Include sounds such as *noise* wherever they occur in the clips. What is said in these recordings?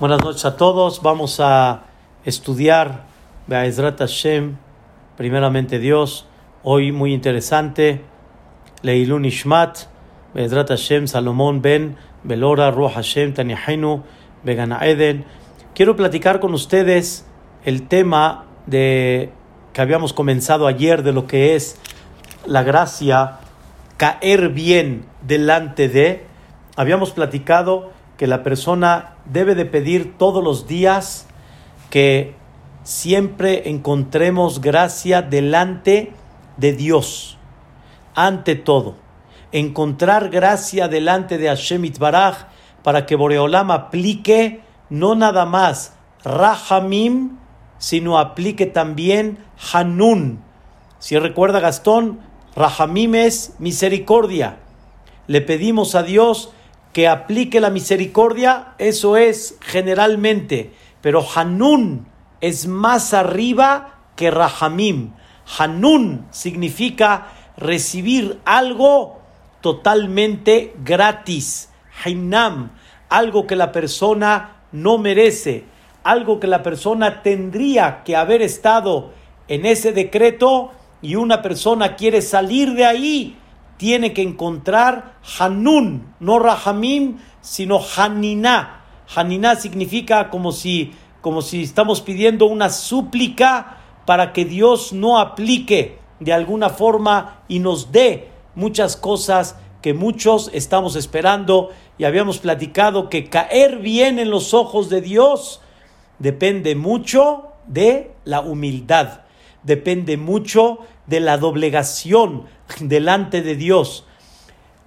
Buenas noches a todos. Vamos a estudiar Be'ezrat Hashem, primeramente Dios. Hoy muy interesante. Leilun Ishmat, Be'ezrat Hashem, Salomón Ben, Belora, Ruach Hashem, Tanihenu, Begana Eden. Quiero platicar con ustedes el tema de que habíamos comenzado ayer de lo que es la gracia, caer bien delante de. Habíamos platicado que la persona debe de pedir todos los días que siempre encontremos gracia delante de Dios, ante todo. Encontrar gracia delante de Hashem Itbaraj para que Boreolam aplique no nada más Rahamim, sino aplique también Hanun. Si recuerda Gastón, Rahamim es misericordia. Le pedimos a Dios que aplique la misericordia, eso es generalmente, pero Hanun es más arriba que Rahamim. Hanun significa recibir algo totalmente gratis. Hainam, algo que la persona no merece, algo que la persona tendría que haber estado en ese decreto y una persona quiere salir de ahí tiene que encontrar Hanun, no Rahamim, sino Haniná. Haniná significa como si, como si estamos pidiendo una súplica para que Dios no aplique de alguna forma y nos dé muchas cosas que muchos estamos esperando y habíamos platicado que caer bien en los ojos de Dios depende mucho de la humildad, depende mucho de la doblegación delante de Dios.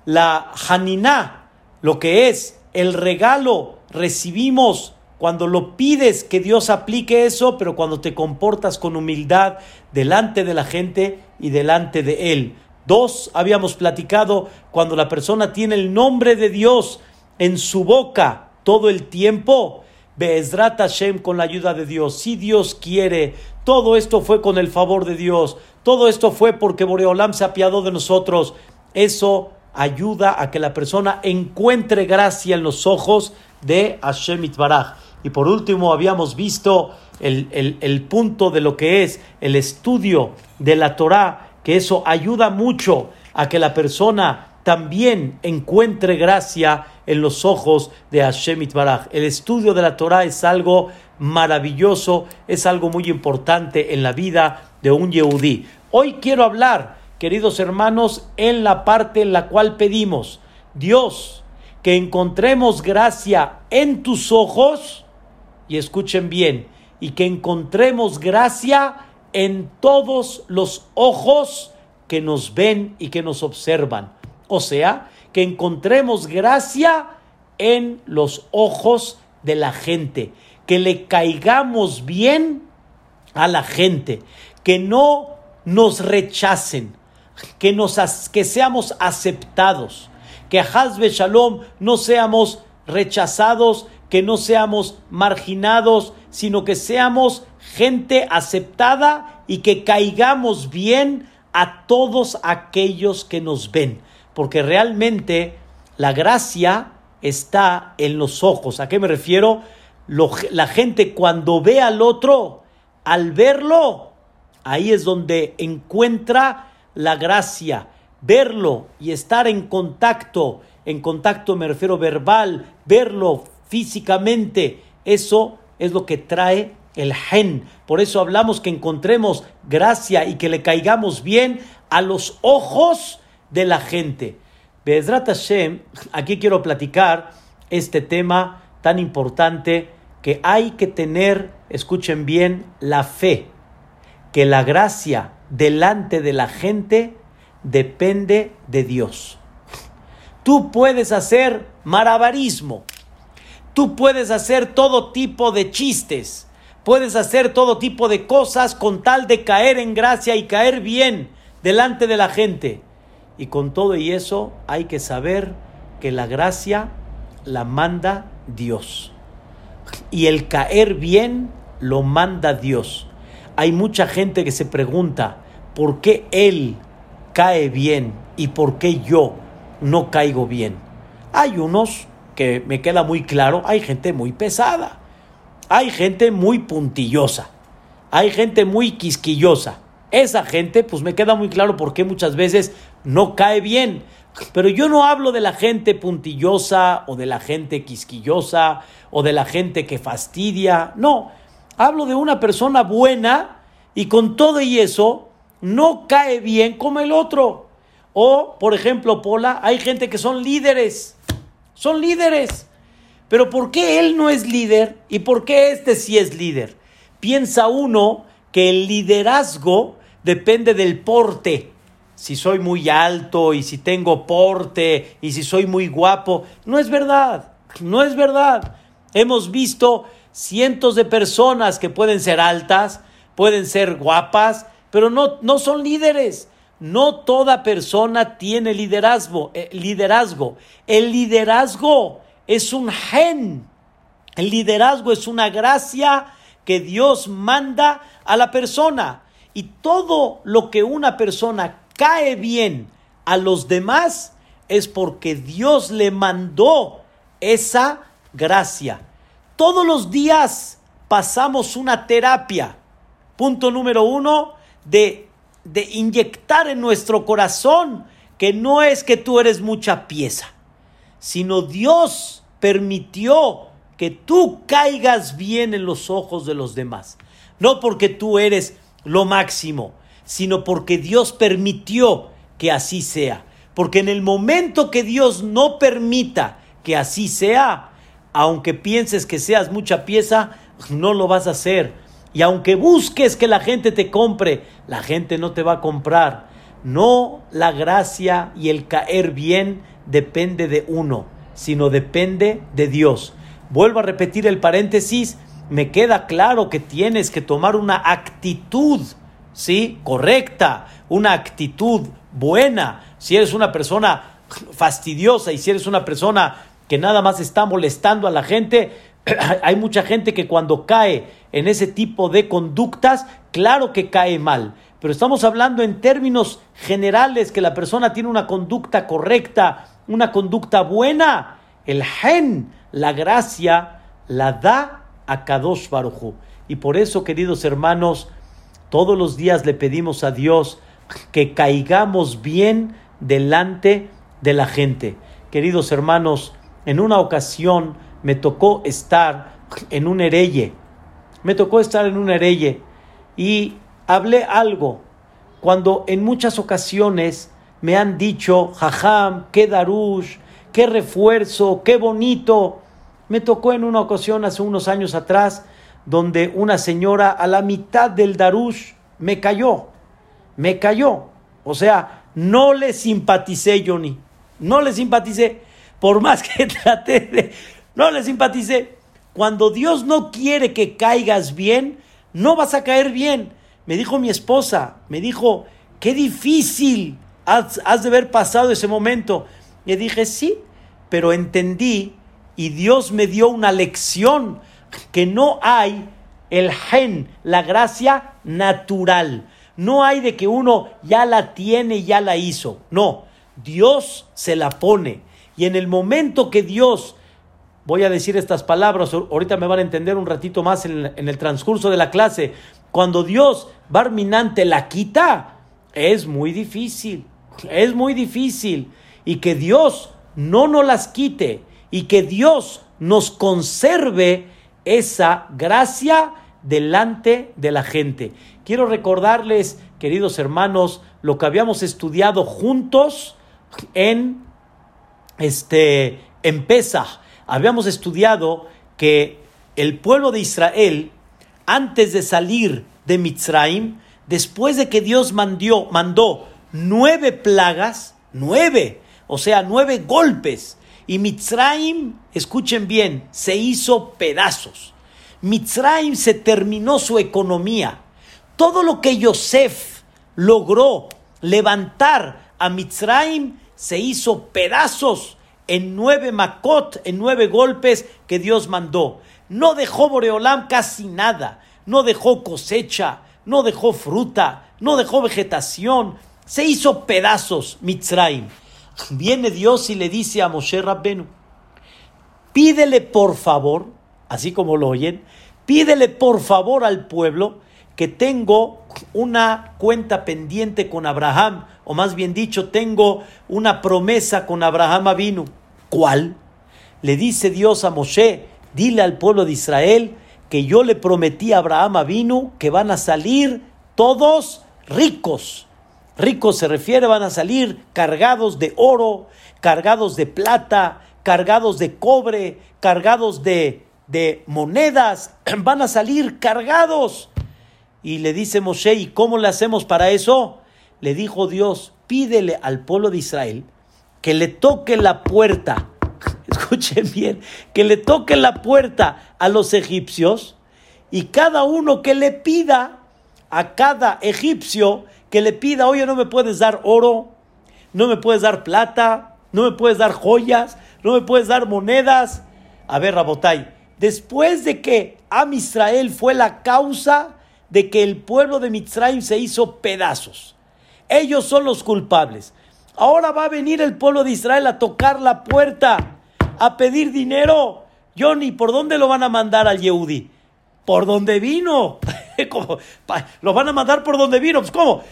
La Haniná, lo que es el regalo, recibimos cuando lo pides que Dios aplique eso, pero cuando te comportas con humildad delante de la gente y delante de Él. Dos, habíamos platicado, cuando la persona tiene el nombre de Dios en su boca todo el tiempo, Be'ezrat Hashem con la ayuda de Dios. Si Dios quiere, todo esto fue con el favor de Dios. Todo esto fue porque Boreolam se apiadó de nosotros. Eso ayuda a que la persona encuentre gracia en los ojos de Hashem Itbaraj. Y por último, habíamos visto el, el, punto de lo que es el estudio de la Torah, que eso ayuda mucho a que la persona también encuentre gracia en los ojos de Hashem Itbaraj. El estudio de la Torah es algo maravilloso, es algo muy importante en la vida de un Yehudí. Hoy quiero hablar, queridos hermanos, en la parte en la cual pedimos, Dios, que encontremos gracia en tus ojos, y escuchen bien, y que encontremos gracia en todos los ojos que nos ven y que nos observan. O sea, que encontremos gracia en los ojos de la gente, que le caigamos bien a la gente, que no nos rechacen, que, nos, que seamos aceptados, que a Hazbe Shalom no seamos rechazados, que no seamos marginados, sino que seamos gente aceptada y que caigamos bien a todos aquellos que nos ven porque realmente la gracia está en los ojos. ¿A qué me refiero? la gente cuando ve al otro, al verlo, ahí es donde encuentra la gracia. Verlo y estar en contacto, en contacto me refiero verbal, verlo físicamente, eso es lo que trae el gen. Por eso hablamos que encontremos gracia y que le caigamos bien a los ojos de la gente. Bezrat Hashem, aquí quiero platicar este tema tan importante que hay que tener, escuchen bien, la fe, que la gracia delante de la gente depende de Dios. Tú puedes hacer marabarismo, tú puedes hacer todo tipo de chistes, puedes hacer todo tipo de cosas con tal de caer en gracia y caer bien delante de la gente. Y con todo y eso hay que saber que la gracia la manda Dios. Y el caer bien lo manda Dios. Hay mucha gente que se pregunta, ¿por qué Él cae bien y por qué yo no caigo bien? Hay unos que me queda muy claro, hay gente muy pesada. hay gente muy puntillosa, hay gente muy quisquillosa. Esa gente, pues me queda muy claro por qué muchas veces no cae bien. Pero yo no hablo de la gente puntillosa o de la gente quisquillosa o de la gente que fastidia. No, hablo de una persona buena y con todo y eso no cae bien como el otro. O, por ejemplo, Pola, hay gente que son líderes. Son líderes. Pero ¿por qué él no es líder y por qué este sí es líder? Piensa uno que el liderazgo depende del porte si soy muy alto y si tengo porte y si soy muy guapo. No es verdad, no es verdad. Hemos visto cientos de personas que pueden ser altas, pueden ser guapas, pero no, no son líderes. No toda persona tiene liderazgo, eh, liderazgo. El liderazgo es un gen. El liderazgo es una gracia que Dios manda a la persona. Y todo lo que una persona cae bien a los demás es porque Dios le mandó esa gracia. Todos los días pasamos una terapia. Punto número uno, de, de inyectar en nuestro corazón que no es que tú eres mucha pieza, sino Dios permitió que tú caigas bien en los ojos de los demás. No porque tú eres lo máximo, sino porque Dios permitió que así sea. Porque en el momento que Dios no permita que así sea, aunque pienses que seas mucha pieza, no lo vas a hacer. Y aunque busques que la gente te compre, la gente no te va a comprar. No la gracia y el caer bien depende de uno, sino depende de Dios. Vuelvo a repetir el paréntesis, me queda claro que tienes que tomar una actitud ¿sí? Correcta, una actitud buena. Si eres una persona fastidiosa y si eres una persona que nada más está molestando a la gente, *clears throat* hay mucha gente que cuando cae en ese tipo de conductas, claro que cae mal. Pero estamos hablando en términos generales que la persona tiene una conducta correcta, una conducta buena. El gen, la gracia, la da a Kadosh Baruchu. Y por eso, queridos hermanos, todos los días le pedimos a Dios que caigamos bien delante de la gente. Queridos hermanos, en una ocasión me tocó estar en un hereye. Me tocó estar en un hereye y hablé algo cuando en muchas ocasiones me han dicho, jajam, qué darush, qué refuerzo, qué bonito. Me tocó en una ocasión hace unos años atrás donde una señora a la mitad del darush me cayó, me cayó. O sea, no le simpaticé, Johnny, no le simpaticé. Por más *laughs* que traté de... No le simpaticé. Cuando Dios no quiere que caigas bien, no vas a caer bien. Me dijo mi esposa, me dijo, qué difícil has, de haber pasado ese momento. Y dije, sí, pero entendí y Dios me dio una lección que no hay el gen, la gracia natural. No hay de que uno ya la tiene ya la hizo. No, Dios se la pone. Y en el momento que Dios, voy a decir estas palabras, ahorita me van a entender un ratito más en, el transcurso de la clase, cuando Dios, Barminante, la quita, es muy difícil. Es muy difícil. Y que Dios no nos las quite y que Dios nos conserve esa gracia delante de la gente. Quiero recordarles, queridos hermanos, lo que habíamos estudiado juntos en este en. Habíamos estudiado que el pueblo de Israel antes de salir de Mitzrayim, después de que Dios mandó nueve plagas, nueve, o sea, nueve golpes y Mitzrayim, escuchen bien, se hizo pedazos. Mitzrayim se terminó su economía. Todo lo que Yosef logró levantar a Mitzrayim se hizo pedazos en nueve macot, en nueve golpes que Dios mandó. No dejó Boreolam casi nada. No dejó cosecha, no dejó fruta, no dejó vegetación. Se hizo pedazos Mitzrayim viene Dios y le dice a Moshe Rabbenu, pídele por favor, así como lo oyen, pídele por favor al pueblo que tengo una cuenta pendiente con Abraham, o más bien dicho, tengo una promesa con Abraham Avinu. ¿Cuál? Le dice Dios a Moshe, dile al pueblo de Israel que yo le prometí a Abraham Avinu que van a salir todos ricos. Ricos se refiere, van a salir cargados de oro, cargados de plata, cargados de cobre, cargados de, de monedas, *clears throat* van a salir cargados. Y le dice Moshe, ¿y cómo le hacemos para eso? Le dijo Dios, pídele al pueblo de Israel que le toque la puerta, *laughs* escuchen bien, que le toque la puerta a los egipcios y cada uno que le pida a cada egipcio que le pida, oye, no me puedes dar oro, no me puedes dar plata, no me puedes dar joyas, no me puedes dar monedas. A ver, Rabotai, después de que Am Israel fue la causa de que el pueblo de Mitzrayim se hizo pedazos, ellos son los culpables. Ahora va a venir el pueblo de Israel a tocar la puerta, a pedir dinero. Johnny, ¿por dónde lo van a mandar al Yehudi? Por donde vino. *laughs* como, lo van a mandar por donde vino. Pues, ¿cómo?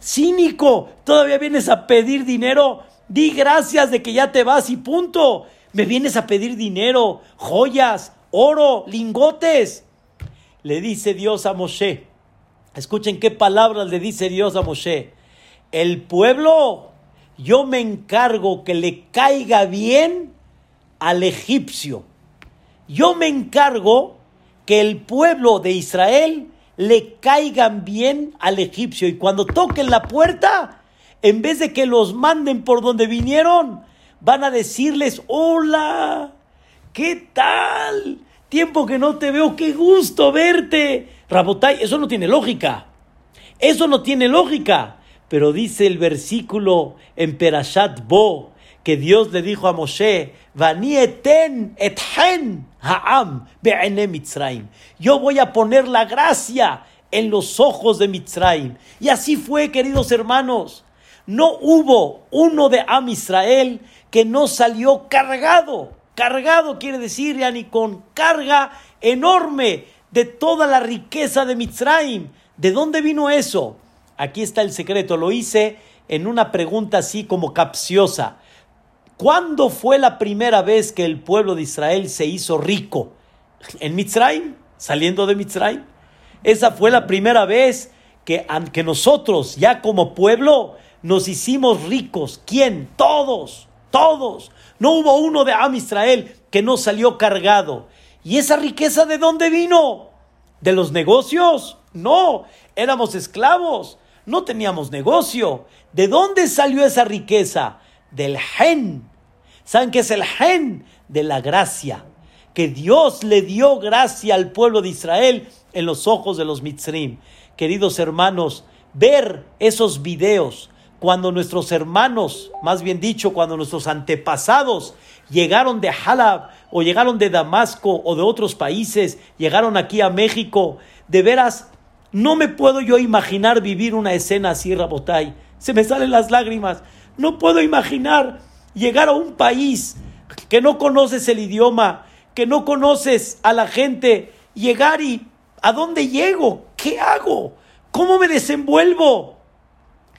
Cínico, todavía vienes a pedir dinero. Di gracias de que ya te vas y punto. Me vienes a pedir dinero, joyas, oro, lingotes. Le dice Dios a Moshe. Escuchen qué palabras le dice Dios a Moshe. El pueblo, yo me encargo que le caiga bien al egipcio. Yo me encargo que el pueblo de Israel le caigan bien al egipcio y cuando toquen la puerta, en vez de que los manden por donde vinieron, van a decirles, hola, ¿qué tal? Tiempo que no te veo, qué gusto verte. Rabotai, eso no tiene lógica. Eso no tiene lógica. Pero dice el versículo en Perashat Bo, que Dios le dijo a Moshe, Vanieten ethen ha'am Mitzrayim. Yo voy a poner la gracia en los ojos de Mitzrayim. Y así fue, queridos hermanos. No hubo uno de Am Israel que no salió cargado. Cargado quiere decir, ni con carga enorme de toda la riqueza de Mitzrayim. ¿De dónde vino eso? Aquí está el secreto. Lo hice en una pregunta así como capciosa. ¿Cuándo fue la primera vez que el pueblo de Israel se hizo rico? ¿En Mitzrayim? ¿Saliendo de Mitzrayim? Esa fue la primera vez que, que nosotros, ya como pueblo, nos hicimos ricos. ¿Quién? Todos, todos. No hubo uno de Am Israel que no salió cargado. ¿Y esa riqueza de dónde vino? ¿De los negocios? No, éramos esclavos, no teníamos negocio. ¿De dónde salió esa riqueza? Del gen, ¿Saben qué es el gen de la gracia? Que Dios le dio gracia al pueblo de Israel en los ojos de los mitzrim. Queridos hermanos, ver esos videos cuando nuestros hermanos, más bien dicho, cuando nuestros antepasados llegaron de Halab o llegaron de Damasco o de otros países, llegaron aquí a México, de veras, no me puedo yo imaginar vivir una escena así, Rabotay. Se me salen las lágrimas. No puedo imaginar llegar a un país que no conoces el idioma, que no conoces a la gente, llegar y ¿a dónde llego? ¿Qué hago? ¿Cómo me desenvuelvo?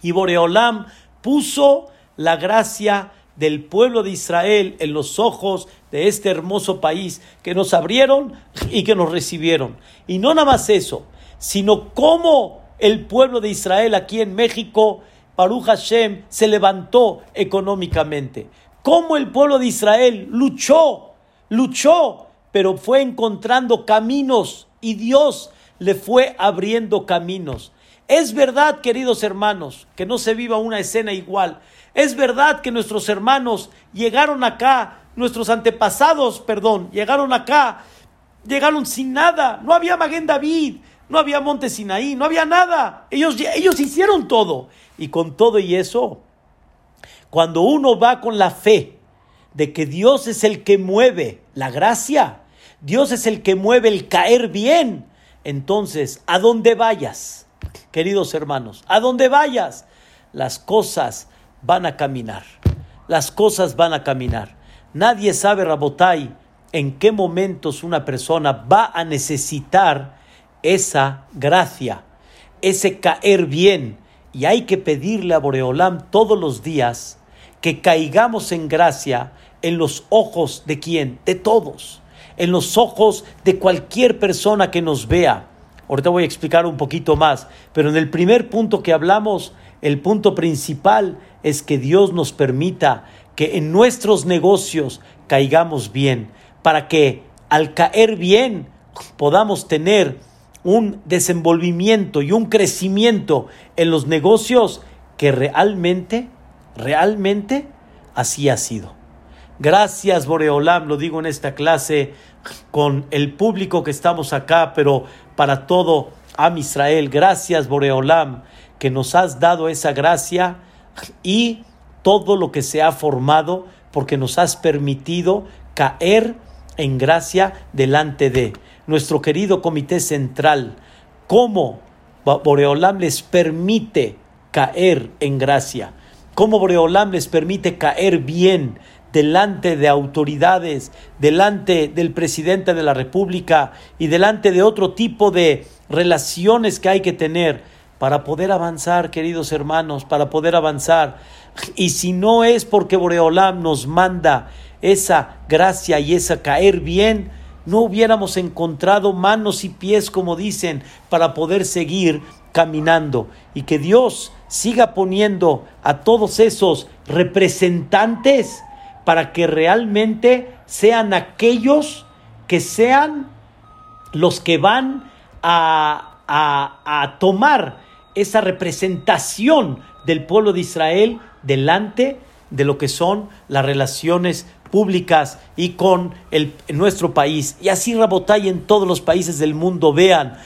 Y Boreolam puso la gracia del pueblo de Israel en los ojos de este hermoso país que nos abrieron y que nos recibieron. Y no nada más eso, sino cómo el pueblo de Israel aquí en México Baruch Hashem se levantó económicamente. Cómo el pueblo de Israel luchó, luchó, pero fue encontrando caminos y Dios le fue abriendo caminos. Es verdad, queridos hermanos, que no se viva una escena igual. Es verdad que nuestros hermanos llegaron acá, nuestros antepasados, perdón, llegaron acá, llegaron sin nada. No había Maguen David, no había Monte Sinaí, no había nada. Ellos, ellos hicieron todo. Y con todo y eso, cuando uno va con la fe de que Dios es el que mueve la gracia, Dios es el que mueve el caer bien, entonces, a donde vayas, queridos hermanos, a donde vayas, las cosas van a caminar. Las cosas van a caminar. Nadie sabe, Rabotai, en qué momentos una persona va a necesitar esa gracia, ese caer bien. Y hay que pedirle a Boreolam todos los días que caigamos en gracia en los ojos de quién? De todos, en los ojos de cualquier persona que nos vea. Ahorita voy a explicar un poquito más, pero en el primer punto que hablamos, el punto principal es que Dios nos permita que en nuestros negocios caigamos bien, para que al caer bien podamos tener un desenvolvimiento y un crecimiento en los negocios que realmente, realmente así ha sido. Gracias Boreolam, lo digo en esta clase con el público que estamos acá, pero para todo Am Israel, gracias Boreolam que nos has dado esa gracia y todo lo que se ha formado porque nos has permitido caer en gracia delante de nuestro querido Comité Central, cómo Boreolam les permite caer en gracia, cómo Boreolam les permite caer bien delante de autoridades, delante del presidente de la República y delante de otro tipo de relaciones que hay que tener para poder avanzar, queridos hermanos, para poder avanzar. Y si no es porque Boreolam nos manda esa gracia y esa caer bien, no hubiéramos encontrado manos y pies, como dicen, para poder seguir caminando. Y que Dios siga poniendo a todos esos representantes para que realmente sean aquellos que sean los que van a, a tomar esa representación del pueblo de Israel delante de lo que son las relaciones públicas y con el, nuestro país. Y así Rabotay en todos los países del mundo vean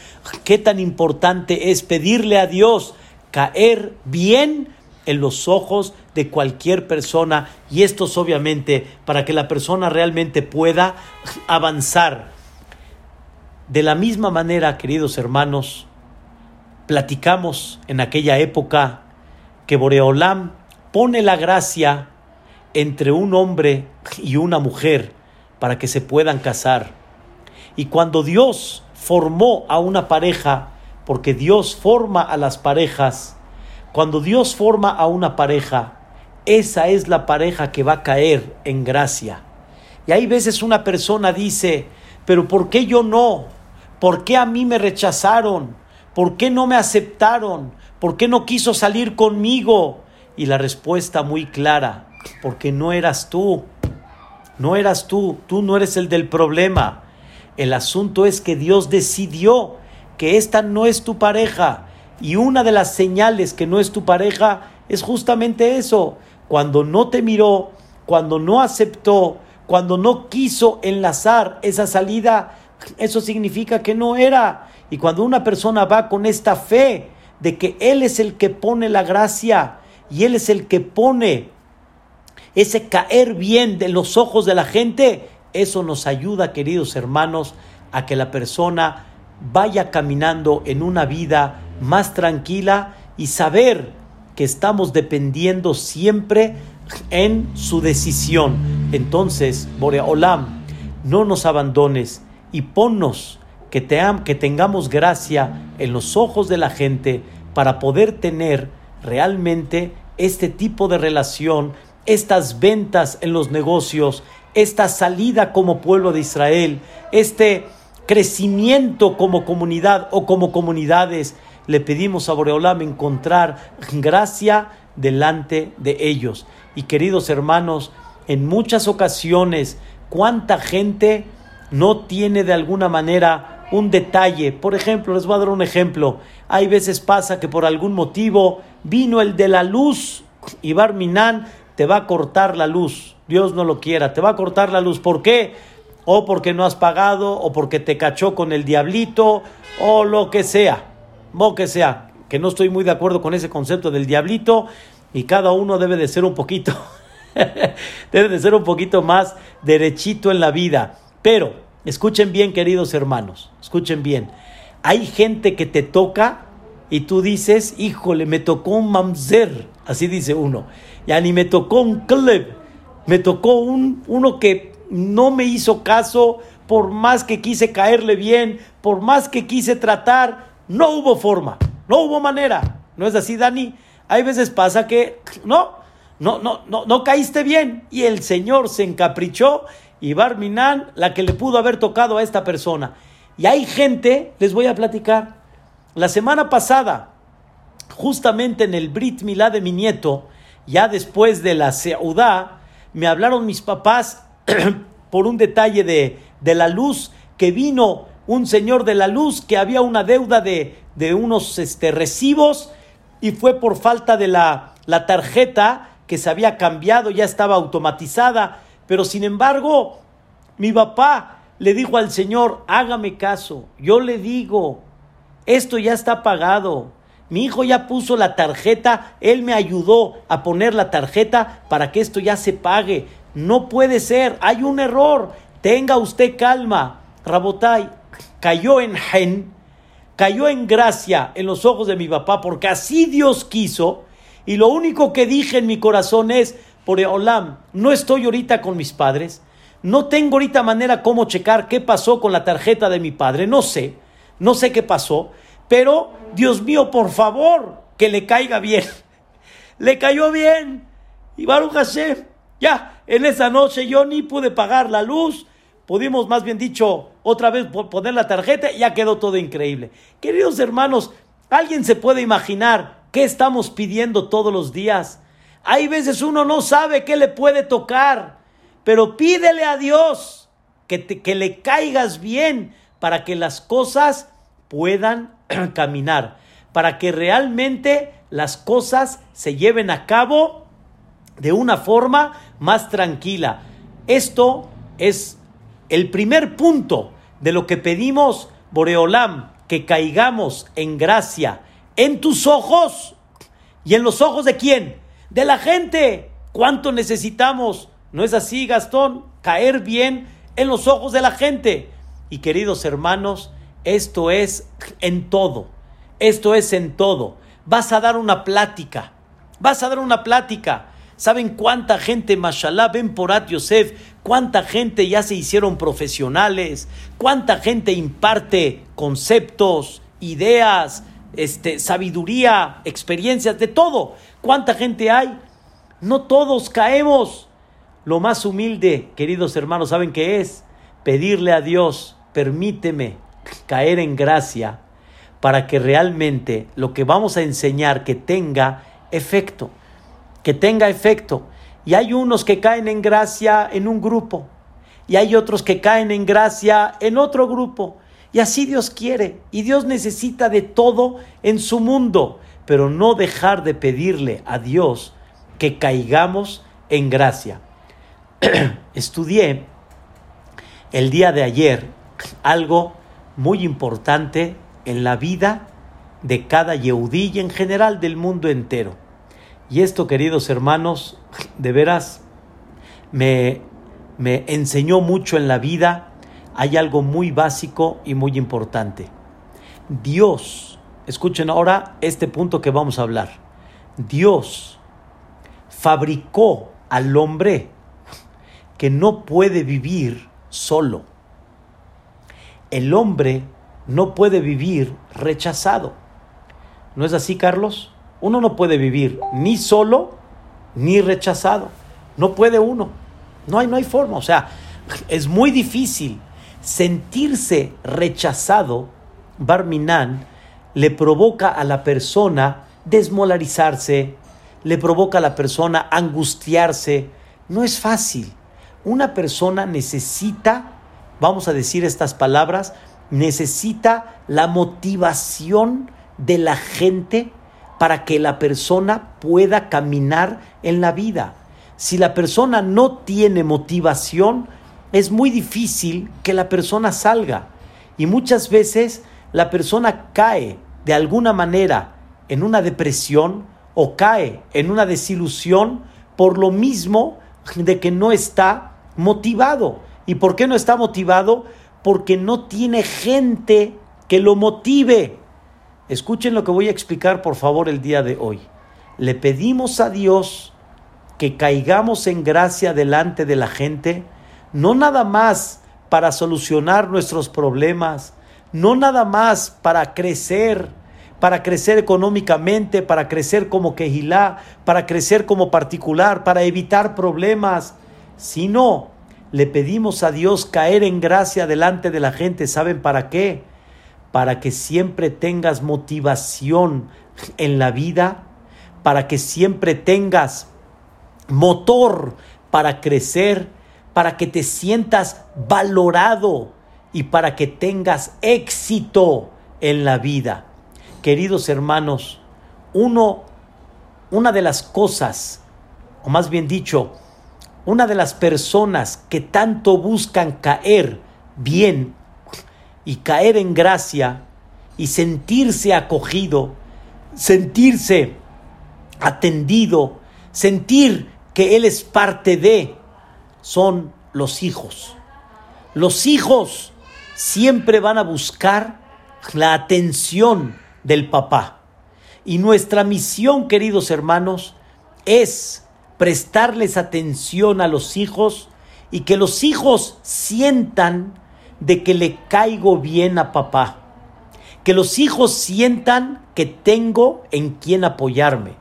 qué tan importante es pedirle a Dios caer bien en los ojos de cualquier persona y esto es obviamente para que la persona realmente pueda avanzar. De la misma manera, queridos hermanos, platicamos en aquella época que Boreolam pone la gracia entre un hombre y una mujer para que se puedan casar. Y cuando Dios formó a una pareja, porque Dios forma a las parejas, cuando Dios forma a una pareja, esa es la pareja que va a caer en gracia. Y hay veces una persona dice, pero ¿por qué yo no? ¿Por qué a mí me rechazaron? ¿Por qué no me aceptaron? ¿Por qué no quiso salir conmigo? Y la respuesta muy clara, porque no eras tú, no eras tú, tú no eres el del problema. El asunto es que Dios decidió que esta no es tu pareja y una de las señales que no es tu pareja es justamente eso, cuando no te miró, cuando no aceptó, cuando no quiso enlazar esa salida, eso significa que no era. Y cuando una persona va con esta fe de que Él es el que pone la gracia y Él es el que pone ese caer bien de los ojos de la gente, eso nos ayuda, queridos hermanos, a que la persona vaya caminando en una vida más tranquila y saber que estamos dependiendo siempre en su decisión. Entonces, Boreolam, no nos abandones y ponnos que, te, que tengamos gracia en los ojos de la gente para poder tener realmente este tipo de relación estas ventas en los negocios, esta salida como pueblo de Israel, este crecimiento como comunidad o como comunidades, le pedimos a Boreolam encontrar gracia delante de ellos. Y queridos hermanos, en muchas ocasiones, cuánta gente no tiene de alguna manera un detalle. Por ejemplo, les voy a dar un ejemplo. Hay veces pasa que por algún motivo vino el de la luz y Barminan te va a cortar la luz. Dios no lo quiera, te va a cortar la luz. ¿Por qué? O porque no has pagado, o porque te cachó con el diablito, o lo que sea. O que sea. Que no estoy muy de acuerdo con ese concepto del diablito, y cada uno debe de ser un poquito, *laughs* debe de ser un poquito más derechito en la vida. Pero, escuchen bien, queridos hermanos, escuchen bien. Hay gente que te toca y tú dices, híjole, me tocó un mamzer, así dice uno. Ya ni me tocó un club, me tocó un, uno que no me hizo caso, por más que quise caerle bien, por más que quise tratar, no hubo forma, no hubo manera. ¿No es así, Dani? Hay veces pasa que no, no, no, no, no caíste bien y el Señor se encaprichó y Barminan, la que le pudo haber tocado a esta persona. Y hay gente, les voy a platicar, la semana pasada, justamente en el Brit Milá de mi nieto, ya después de la Seudá, me hablaron mis papás *clears throat* por un detalle de, de, la luz, que vino un señor de la luz, que había una deuda de, de unos este, recibos y fue por falta de la, la tarjeta que se había cambiado, ya estaba automatizada, pero sin embargo, mi papá le dijo al Señor, hágame caso, yo le digo, esto ya está pagado, mi hijo ya puso la tarjeta, él me ayudó a poner la tarjeta para que esto ya se pague. No puede ser, hay un error. Tenga usted calma. Rabotai cayó en gen, cayó en gracia en los ojos de mi papá, porque así Dios quiso. Y lo único que dije en mi corazón es, por Olam, no estoy ahorita con mis padres, no tengo ahorita manera cómo checar qué pasó con la tarjeta de mi padre, no sé, no sé qué pasó, pero, Dios mío, por favor, que le caiga bien. Le cayó bien. Y Baruch Hashem, ya, en esa noche yo ni pude pagar la luz. Pudimos, más bien dicho, otra vez poner la tarjeta ya quedó todo increíble. Queridos hermanos, ¿alguien se puede imaginar qué estamos pidiendo todos los días? Hay veces uno no sabe qué le puede tocar, pero pídele a Dios que, que le caigas bien para que las cosas puedan *clears throat* caminar, para que realmente las cosas se lleven a cabo de una forma más tranquila. Esto es el primer punto de lo que pedimos, Boreolam, que caigamos en gracia en tus ojos y en los ojos de quién? De la gente. ¿Cuánto necesitamos? ¿No es así, Gastón? Caer bien en los ojos de la gente. Y queridos hermanos, esto es en todo. Esto es en todo. Vas a dar una plática. Vas a dar una plática. ¿Saben cuánta gente, mashallah, ven por At Yosef? ¿Cuánta gente ya se hicieron profesionales? ¿Cuánta gente imparte conceptos, ideas, este, sabiduría, experiencias, de todo? ¿Cuánta gente hay? No todos caemos. Lo más humilde, queridos hermanos, ¿saben qué es? Pedirle a Dios, permíteme caer en gracia para que realmente lo que vamos a enseñar que tenga efecto, que tenga efecto. Y hay unos que caen en gracia en un grupo y hay otros que caen en gracia en otro grupo. Y así Dios quiere. Y Dios necesita de todo en su mundo. Pero no dejar de pedirle a Dios que caigamos en gracia. *clears throat* Estudié el día de ayer algo muy importante en la vida de cada Yehudí y en general del mundo entero. Y esto, queridos hermanos, de veras me, me enseñó mucho en la vida. Hay algo muy básico y muy importante. Dios, escuchen ahora este punto que vamos a hablar. Dios fabricó al hombre que no puede vivir solo el hombre no puede vivir rechazado. ¿No es así, Carlos? Uno no puede vivir ni solo ni rechazado. No puede uno. No hay, no hay forma. O sea, es muy difícil sentirse rechazado. Barminan le provoca a la persona desmolarizarse, le provoca a la persona angustiarse. No es fácil. Una persona necesita vamos a decir estas palabras, necesita la motivación de la gente para que la persona pueda caminar en la vida. Si la persona no tiene motivación, es muy difícil que la persona salga. Y muchas veces la persona cae de alguna manera en una depresión o cae en una desilusión por lo mismo de que no está motivado. ¿Y por qué no está motivado? Porque no tiene gente que lo motive. Escuchen lo que voy a explicar por favor el día de hoy. Le pedimos a Dios que caigamos en gracia delante de la gente, no nada más para solucionar nuestros problemas, no nada más para crecer, para crecer económicamente, para crecer como quejilá, para crecer como particular, para evitar problemas, sino le pedimos a Dios caer en gracia delante de la gente. ¿Saben para qué? Para que siempre tengas motivación en la vida, para que siempre tengas motor para crecer, para que te sientas valorado y para que tengas éxito en la vida. Queridos hermanos, uno, una de las cosas, o más bien dicho, una de las personas que tanto buscan caer bien y caer en gracia y sentirse acogido, sentirse atendido, sentir que Él es parte de, son los hijos. Los hijos siempre van a buscar la atención del papá. Y nuestra misión, queridos hermanos, es prestarles atención a los hijos y que los hijos sientan de que le caigo bien a papá. Que los hijos sientan que tengo en quien apoyarme.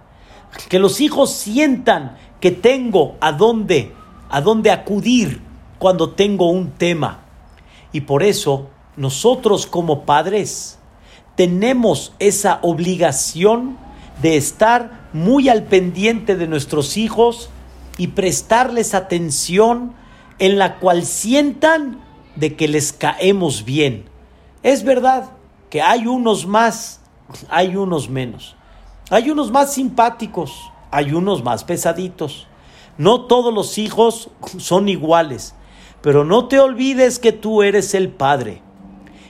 Que los hijos sientan que tengo a dónde, a dónde acudir cuando tengo un tema. Y por eso nosotros como padres tenemos esa obligación de estar muy al pendiente de nuestros hijos y prestarles atención en la cual sientan de que les caemos bien. Es verdad que hay unos más, hay unos menos. Hay unos más simpáticos, hay unos más pesaditos. No todos los hijos son iguales, pero no te olvides que tú eres el padre.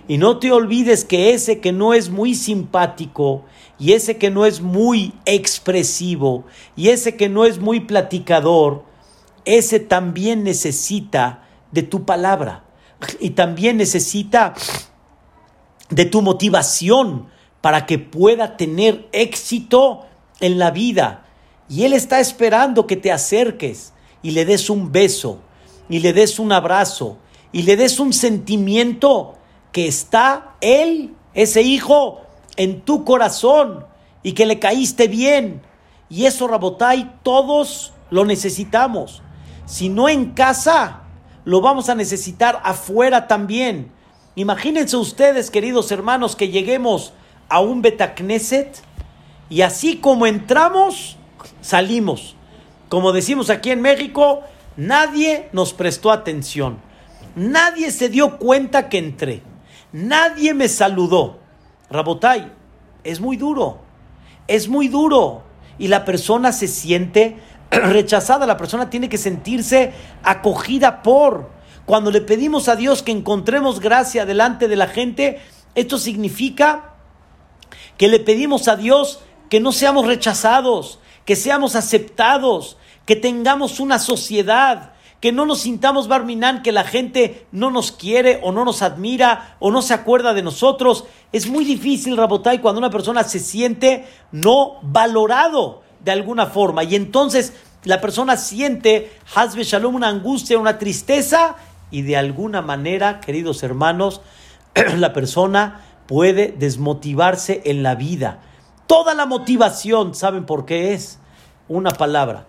Y no te olvides que ese que no es muy simpático y ese que no es muy expresivo y ese que no es muy platicador, ese también necesita de tu palabra y también necesita de tu motivación para que pueda tener éxito en la vida. Y Él está esperando que te acerques y le des un beso y le des un abrazo y le des un sentimiento que está Él, ese hijo, en tu corazón y que le caíste bien. Y eso, Rabotai, todos lo necesitamos. Si no en casa, lo vamos a necesitar afuera también. Imagínense ustedes, queridos hermanos, que lleguemos a un Betacneset y así como entramos, salimos. Como decimos aquí en México, nadie nos prestó atención. Nadie se dio cuenta que entré. Nadie me saludó. Rabotai, es muy duro. Es muy duro. Y la persona se siente *clears throat* rechazada. La persona tiene que sentirse acogida por. Cuando le pedimos a Dios que encontremos gracia delante de la gente, esto significa que le pedimos a Dios que no seamos rechazados, que seamos aceptados, que tengamos una sociedad que no nos sintamos barminán, que la gente no nos quiere o no nos admira o no se acuerda de nosotros. Es muy difícil, Rabotay, cuando una persona se siente no valorado de alguna forma. Y entonces la persona siente, Hazbe Shalom, una angustia, una tristeza, y de alguna manera, queridos hermanos, *clears throat* la persona puede desmotivarse en la vida. Toda la motivación, ¿saben por qué es? Una palabra.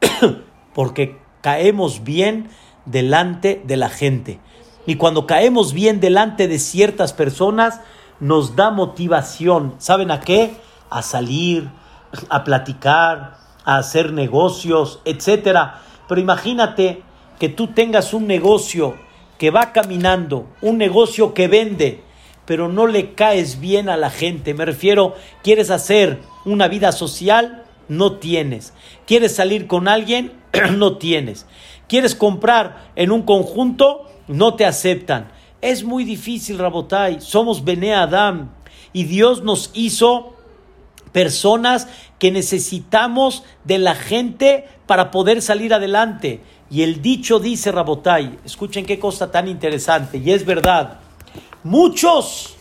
*clears throat* Porque caemos bien delante de la gente. Y cuando caemos bien delante de ciertas personas, nos da motivación. ¿Saben a qué? A salir, a platicar, a hacer negocios, etcétera. Pero imagínate que tú tengas un negocio que va caminando, un negocio que vende, pero no le caes bien a la gente. Me refiero, quieres hacer una vida social, no tienes. ¿Quieres salir con alguien? *clears throat* no tienes. ¿Quieres comprar en un conjunto? No te aceptan. Es muy difícil, Rabotai. Somos Bene Adam y Dios nos hizo personas que necesitamos de la gente para poder salir adelante. Y el dicho dice, Rabotai, escuchen qué cosa tan interesante, y es verdad, muchos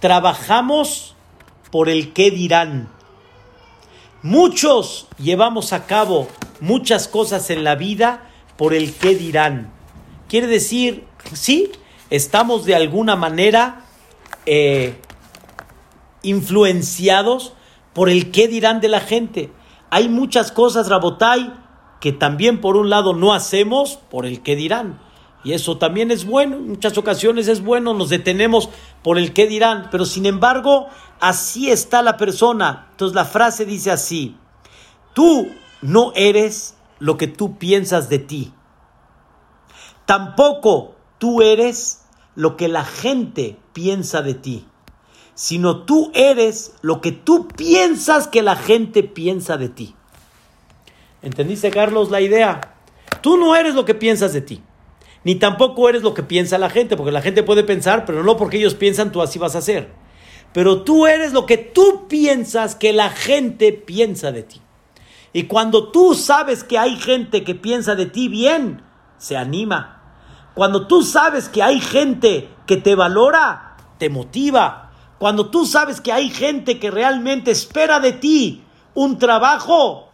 trabajamos por el qué dirán. Muchos llevamos a cabo muchas cosas en la vida por el qué dirán. quiere decir, sí, estamos de alguna manera eh, influenciados por el qué dirán de la gente. Hay muchas cosas, Rabotai, que también por un lado no hacemos por el qué dirán. Y eso también es bueno, en muchas ocasiones es bueno, nos detenemos por el qué dirán, pero sin embargo, así está la persona. Entonces la frase dice así, tú no eres lo que tú piensas de ti. Tampoco tú eres lo que la gente piensa de ti, sino tú eres lo que tú piensas que la gente piensa de ti. ¿Entendiste, Carlos, la idea? Tú no eres lo que piensas de ti ni tampoco eres lo que piensa la gente, porque la gente puede pensar, pero no porque ellos piensan, tú así vas a hacer. Pero tú eres lo que tú piensas que la gente piensa de ti. Y cuando tú sabes que hay gente que piensa de ti bien, se anima. Cuando tú sabes que hay gente que te valora, te motiva. Cuando tú sabes que hay gente que realmente espera de ti un trabajo,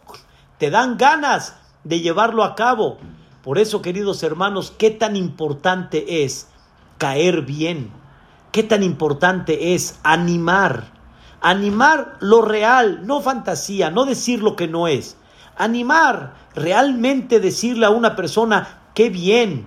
te dan ganas de llevarlo a cabo. Por eso, queridos hermanos, qué tan importante es caer bien, qué tan importante es animar, animar lo real, no fantasía, no decir lo que no es, animar, realmente decirle a una persona, qué bien,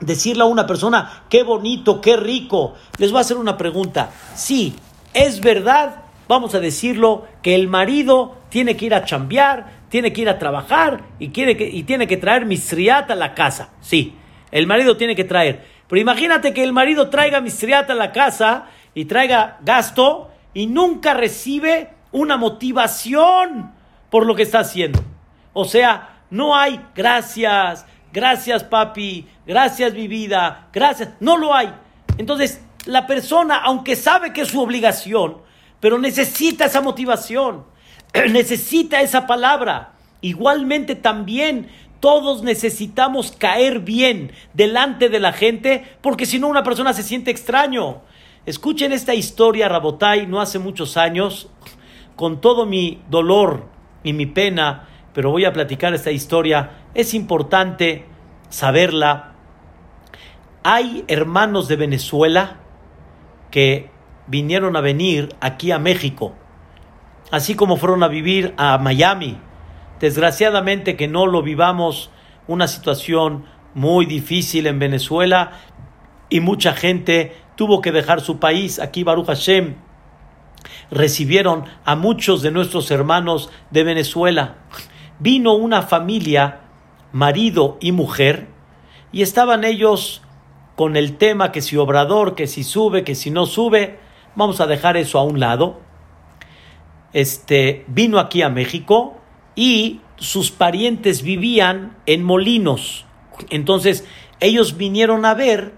decirle a una persona, qué bonito, qué rico. Les voy a hacer una pregunta, sí, es verdad, vamos a decirlo, que el marido tiene que ir a chambear, tiene que ir a trabajar y, quiere y tiene que traer misriat a la casa. Sí, el marido tiene que traer. Pero imagínate que el marido traiga misriat a la casa y traiga gasto y nunca recibe una motivación por lo que está haciendo. O sea, no hay gracias, gracias papi, gracias mi vida, gracias, no lo hay. Entonces, la persona, aunque sabe que es su obligación, pero necesita esa motivación. *clears throat* necesita esa palabra. Igualmente también todos necesitamos caer bien delante de la gente porque si no una persona se siente extraño. Escuchen esta historia, Rabotai, no hace muchos años, con todo mi dolor y mi pena, pero voy a platicar esta historia. Es importante saberla. Hay hermanos de Venezuela que vinieron a venir aquí a México así como fueron a vivir a Miami. Desgraciadamente que no lo vivamos, una situación muy difícil en Venezuela y mucha gente tuvo que dejar su país. Aquí Baruch Hashem recibieron a muchos de nuestros hermanos de Venezuela. Vino una familia, marido y mujer, y estaban ellos con el tema que si Obrador, que si sube, que si no sube, vamos a dejar eso a un lado este, vino aquí a México y sus parientes vivían en molinos. Entonces, ellos vinieron a ver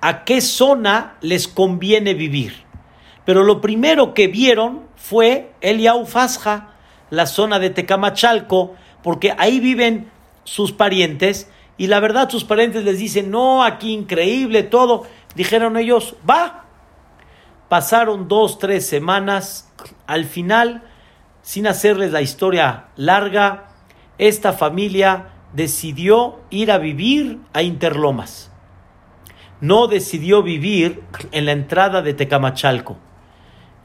a qué zona les conviene vivir. Pero lo primero que vieron fue el Yaufasja, la zona de Tecamachalco, porque ahí viven sus parientes y la verdad sus parientes les dicen, no, aquí increíble todo. Dijeron ellos, va. Pasaron dos, tres semanas al final, sin hacerles la historia larga, esta familia decidió ir a vivir a Interlomas. No decidió vivir en la entrada de Tecamachalco.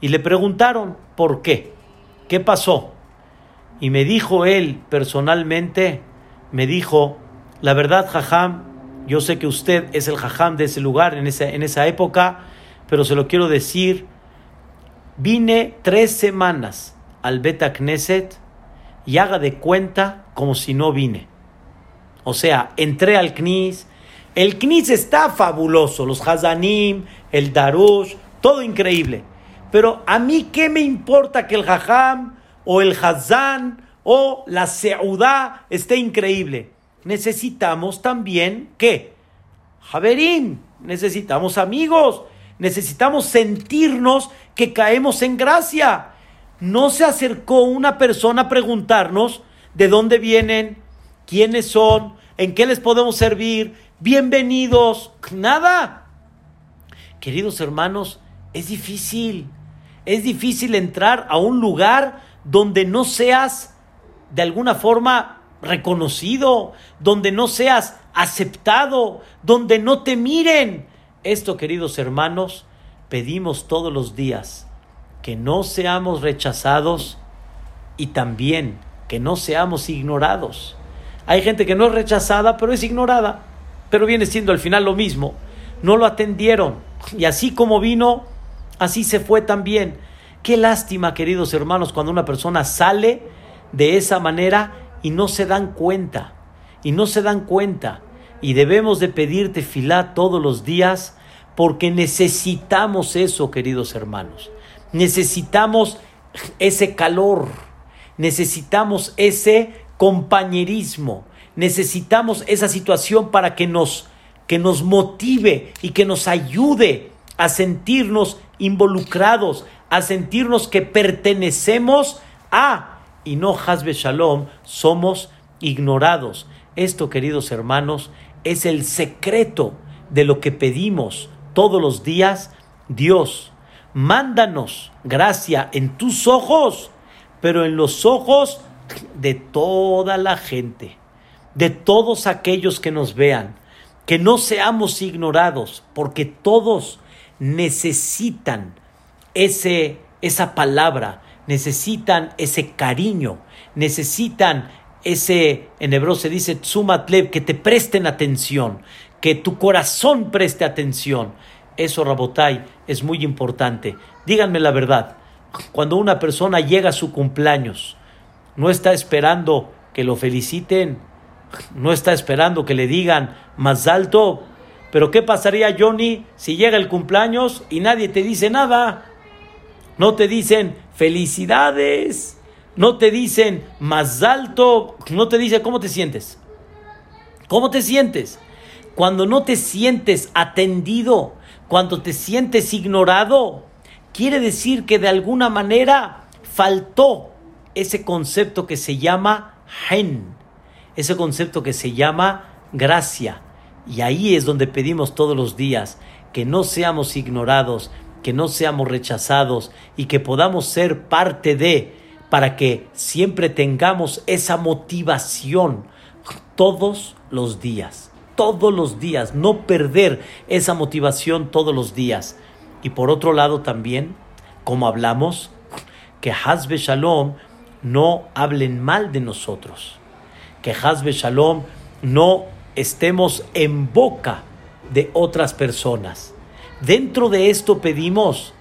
Y le preguntaron por qué, qué pasó. Y me dijo él personalmente, me dijo, la verdad, Jajam, yo sé que usted es el Jajam de ese lugar en esa, en esa época, pero se lo quiero decir, Vine tres semanas al Beta Knesset y haga de cuenta como si no vine. O sea, entré al Knis. El Knis está fabuloso, los Hazanim, el Darush, todo increíble. Pero a mí, ¿qué me importa que el Hajam o el Hazan o la Seudá esté increíble? Necesitamos también, ¿qué? Javerín, necesitamos amigos, necesitamos sentirnos que caemos en gracia. No se acercó una persona a preguntarnos de dónde vienen, quiénes son, en qué les podemos servir, bienvenidos, nada. Queridos hermanos, es difícil, es difícil entrar a un lugar donde no seas de alguna forma reconocido, donde no seas aceptado, donde no te miren. Esto, queridos hermanos, pedimos todos los días, que no seamos rechazados y también que no seamos ignorados. Hay gente que no es rechazada, pero es ignorada, pero viene siendo al final lo mismo. No lo atendieron y así como vino, así se fue también. Qué lástima, queridos hermanos, cuando una persona sale de esa manera y no se dan cuenta, y no se dan cuenta. Y debemos de pedirte filá todos los días porque necesitamos eso, queridos hermanos. Necesitamos ese calor, necesitamos ese compañerismo, necesitamos esa situación para que nos que nos motive y que nos ayude a sentirnos involucrados, a sentirnos que pertenecemos a y no Hasbe Shalom, somos ignorados. Esto, queridos hermanos, es el secreto de lo que pedimos todos los días. Dios, mándanos gracia en tus ojos, pero en los ojos de toda la gente, de todos aquellos que nos vean, que no seamos ignorados, porque todos necesitan ese, esa palabra, necesitan ese cariño, necesitan ese, en hebreo se dice tzumatlev, que te presten atención, que tu corazón preste atención. Eso, Rabotai, es muy importante. Díganme la verdad, cuando una persona llega a su cumpleaños, no está esperando que lo feliciten, no está esperando que le digan más alto. Pero ¿qué pasaría, Johnny, si llega el cumpleaños y nadie te dice nada? No te dicen felicidades, no te dicen más alto, no te dicen cómo te sientes. ¿Cómo te sientes? Cuando no te sientes atendido, cuando te sientes ignorado, quiere decir que de alguna manera faltó ese concepto que se llama hen, ese concepto que se llama gracia. Y ahí es donde pedimos todos los días que no seamos ignorados, que no seamos rechazados y que podamos ser parte de, para que siempre tengamos esa motivación todos los días, todos los días, no perder esa motivación todos los días. Y por otro lado también, como hablamos, que Hazbe Shalom no hablen mal de nosotros, que Hazbe Shalom no estemos en boca de otras personas. Dentro de esto pedimos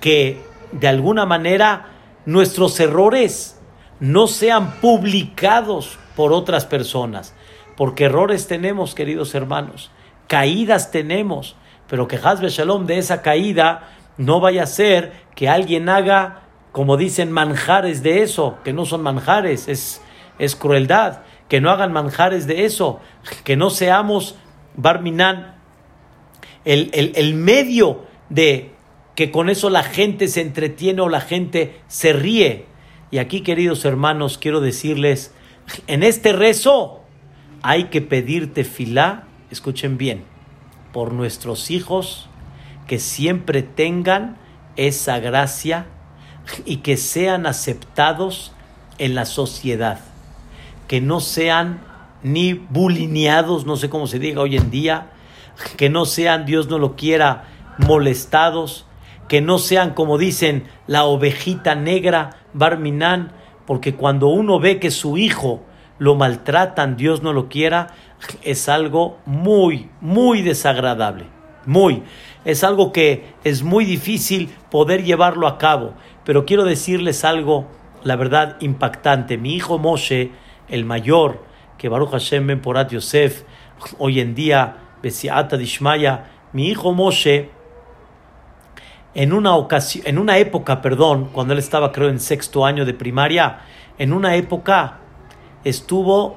que de alguna manera nuestros errores no sean publicados por otras personas, porque errores tenemos, queridos hermanos, caídas tenemos, pero que Hazbe Shalom de esa caída no vaya a ser que alguien haga como dicen, manjares de eso, que no son manjares, es, es crueldad, que no hagan manjares de eso, que no seamos Barminan, el, el, el medio de que con eso la gente se entretiene o la gente se ríe. Y aquí, queridos hermanos, quiero decirles, en este rezo hay que pedirte filá, escuchen bien, por nuestros hijos, que siempre tengan esa gracia y que sean aceptados en la sociedad, que no sean ni bulineados, no sé cómo se diga hoy en día, que no sean, Dios no lo quiera, molestados, que no sean, como dicen, la ovejita negra, Barminan, porque cuando uno ve que su hijo lo maltratan, Dios no lo quiera, es algo muy, muy desagradable, muy. Es algo que es muy difícil poder llevarlo a cabo. Pero quiero decirles algo, la verdad, impactante. Mi hijo Moshe, el mayor, que Baruch Hashem Ben Porat Yosef, hoy en día, Besiata Dishmaya, mi hijo Moshe, en una ocasión, en una época, perdón, cuando él estaba creo en sexto año de primaria, en una época estuvo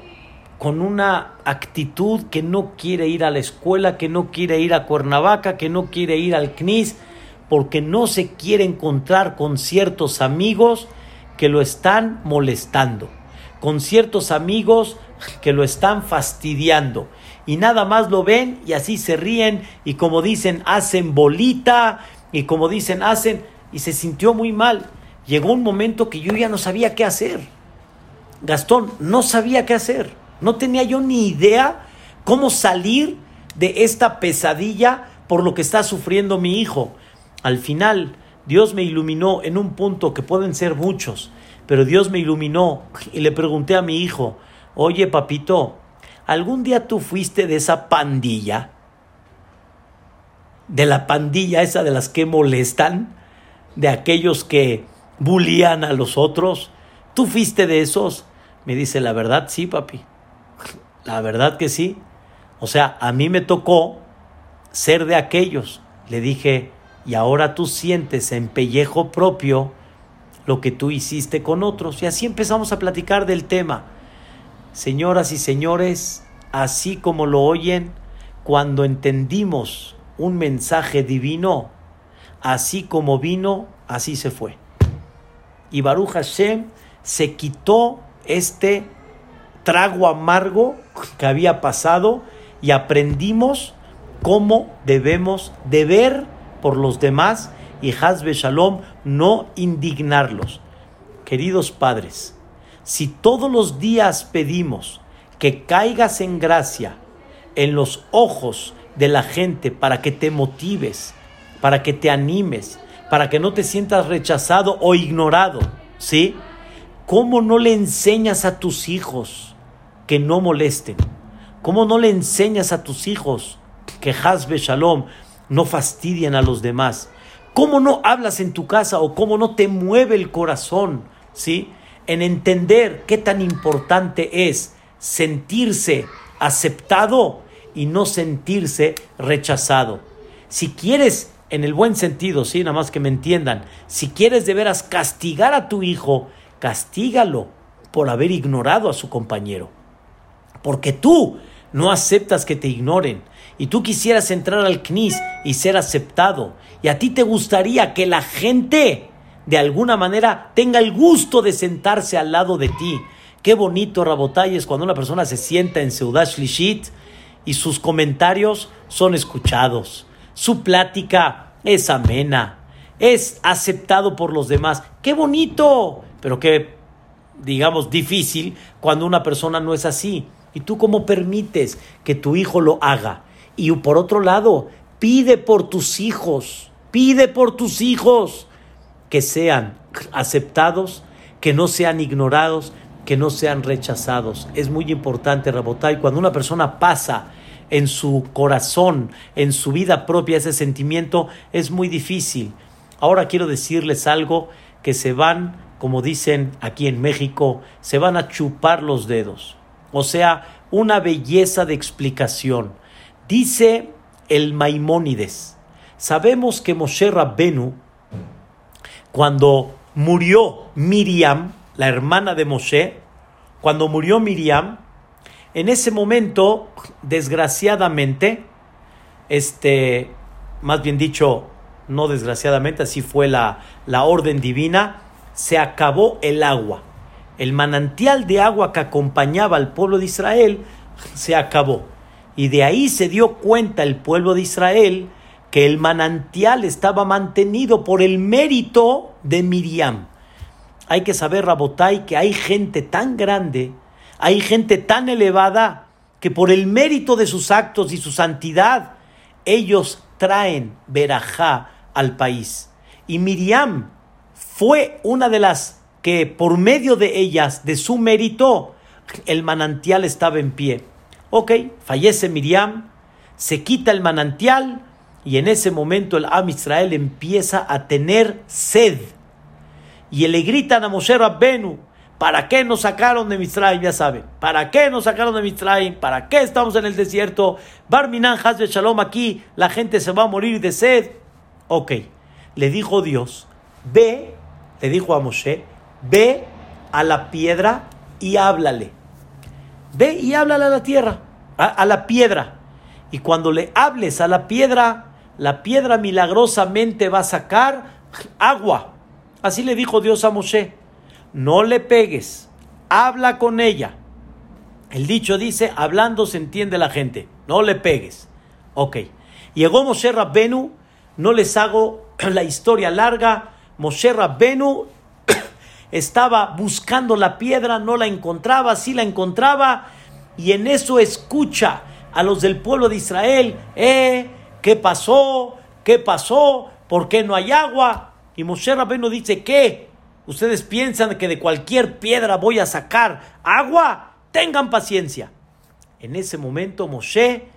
con una actitud que no quiere ir a la escuela, que no quiere ir a Cuernavaca, que no quiere ir al CNIS, porque no se quiere encontrar con ciertos amigos que lo están molestando, con ciertos amigos que lo están fastidiando. Y nada más lo ven y así se ríen y como dicen, hacen bolita y como dicen, hacen y se sintió muy mal. Llegó un momento que yo ya no sabía qué hacer. Gastón, no sabía qué hacer. No tenía yo ni idea ¿Cómo salir de esta pesadilla por lo que está sufriendo mi hijo? Al final, Dios me iluminó en un punto que pueden ser muchos, pero Dios me iluminó y le pregunté a mi hijo, oye papito, ¿algún día tú fuiste de esa pandilla? De la pandilla esa de las que molestan, de aquellos que bulían a los otros. ¿Tú fuiste de esos? Me dice, la verdad sí, papi. La verdad que sí. O sea, a mí me tocó ser de aquellos. Le dije, y ahora tú sientes en pellejo propio lo que tú hiciste con otros. Y así empezamos a platicar del tema. Señoras y señores, así como lo oyen, cuando entendimos un mensaje divino, así como vino, así se fue. Y Baruch Hashem se quitó este trago amargo que había pasado y aprendimos cómo debemos de ver por los demás y Hazbe Shalom no indignarlos. Queridos padres, si todos los días pedimos que caigas en gracia en los ojos de la gente para que te motives, para que te animes, para que no te sientas rechazado o ignorado, ¿sí? ¿Cómo no le enseñas a tus hijos que no molesten? ¿Cómo no le enseñas a tus hijos que Hazbe Shalom no fastidien a los demás? ¿Cómo no hablas en tu casa o cómo no te mueve el corazón, ¿sí? En entender qué tan importante es sentirse aceptado y no sentirse rechazado. Si quieres, en el buen sentido, sí, nada más que me entiendan, si quieres de veras castigar a tu hijo, castígalo por haber ignorado a su compañero. Porque tú no aceptas que te ignoren y tú quisieras entrar al CNIS y ser aceptado y a ti te gustaría que la gente de alguna manera tenga el gusto de sentarse al lado de ti. Qué bonito, Rabotay, es cuando una persona se sienta en Seudash Lishit y sus comentarios son escuchados. Su plática es amena, es aceptado por los demás. ¡Qué bonito! Pero qué, digamos, difícil cuando una persona no es así. ¿Y tú cómo permites que tu hijo lo haga? Y por otro lado, pide por tus hijos, pide por tus hijos que sean aceptados, que no sean ignorados, que no sean rechazados. Es muy importante, Rabotay, cuando una persona pasa en su corazón, en su vida propia, ese sentimiento es muy difícil. Ahora quiero decirles algo que se van, como dicen aquí en México, se van a chupar los dedos. O sea, una belleza de explicación. Dice el Maimónides, sabemos que Moshe Rabbenu, cuando murió Miriam, la hermana de Moshe, cuando murió Miriam, en ese momento, desgraciadamente, este, más bien dicho, no desgraciadamente, así fue la, la orden divina, se acabó el agua el manantial de agua que acompañaba al pueblo de Israel se acabó. Y de ahí se dio cuenta el pueblo de Israel que el manantial estaba mantenido por el mérito de Miriam. Hay que saber, Rabotai, que hay gente tan grande, hay gente tan elevada, que por el mérito de sus actos y su santidad, ellos traen verajá al país. Y Miriam fue una de las que por medio de ellas, de su mérito, el manantial estaba en pie. Ok, fallece Miriam, se quita el manantial y en ese momento el Am Israel empieza a tener sed. Y le gritan a Moshe Rabbenu, ¿para qué nos sacaron de Misraim? Ya saben, ¿para qué nos sacaron de Misraim? ¿Para qué estamos en el desierto? Barminan de Shalom aquí, la gente se va a morir de sed. Ok, le dijo Dios, ve, le dijo a Moshe, ve a la piedra y háblale. Ve y háblale a la tierra, a, la piedra. Y cuando le hables a la piedra, la piedra milagrosamente va a sacar agua. Así le dijo Dios a Moshe. No le pegues, habla con ella. El dicho dice, hablando se entiende la gente, no le pegues. Ok. Llegó Moshe Rabbenu, no les hago *clears throat* la historia larga. Moshe Rabbenu estaba buscando la piedra, no la encontraba, sí la encontraba, y en eso escucha a los del pueblo de Israel, eh, ¿qué pasó? ¿Qué pasó? ¿Por qué no hay agua? Y Moshe Rabbeinu dice, ¿qué? ¿Ustedes piensan que de cualquier piedra voy a sacar agua? Tengan paciencia. En ese momento Moshe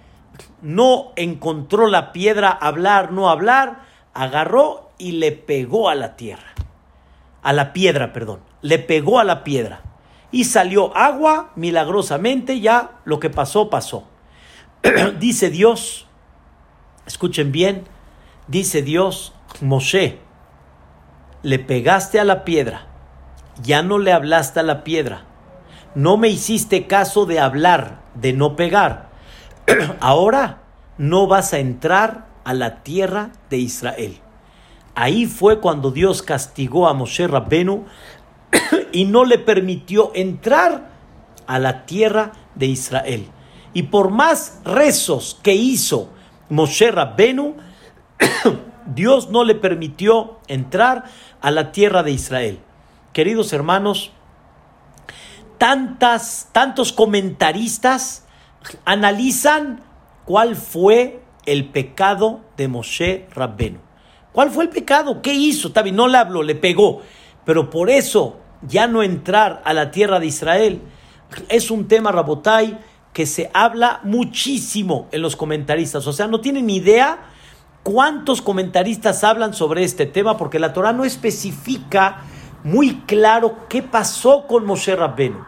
no encontró la piedra hablar, no hablar, agarró y le pegó a la tierra. A la piedra, perdón. Le pegó a la piedra. Y salió agua milagrosamente, ya lo que pasó, pasó. *clears throat* dice Dios, escuchen bien, dice Dios, Moshe, le pegaste a la piedra, ya no le hablaste a la piedra, no me hiciste caso de hablar, de no pegar. *clears throat* Ahora no vas a entrar a la tierra de Israel. Ahí fue cuando Dios castigó a Moshe Rabbenu *coughs* y no le permitió entrar a la tierra de Israel. Y por más rezos que hizo Moshe Rabbenu, *coughs* Dios no le permitió entrar a la tierra de Israel. Queridos hermanos, tantas, tantos comentaristas analizan cuál fue el pecado de Moshe Rabbenu. ¿Cuál fue el pecado? ¿Qué hizo? Tabi no le habló, le pegó. Pero por eso ya no entrar a la tierra de Israel es un tema, Rabotai, que se habla muchísimo en los comentaristas. O sea, no tienen idea cuántos comentaristas hablan sobre este tema porque la Torah no especifica muy claro qué pasó con Moshe Rabbenu.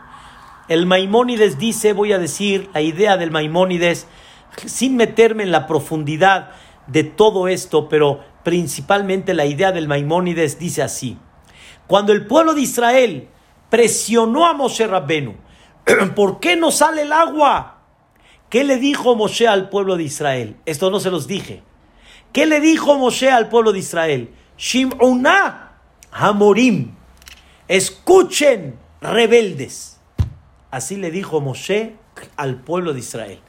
El Maimónides dice, voy a decir la idea del Maimónides, sin meterme en la profundidad de todo esto, pero principalmente la idea del Maimónides dice así. Cuando el pueblo de Israel presionó a Moshe Rabbenu, *clears throat* ¿por qué no sale el agua? ¿Qué le dijo Moshe al pueblo de Israel? Esto no se los dije. ¿Qué le dijo Moshe al pueblo de Israel? Shim'una Hamorim. Escuchen, rebeldes. Así le dijo Moshe al pueblo de Israel.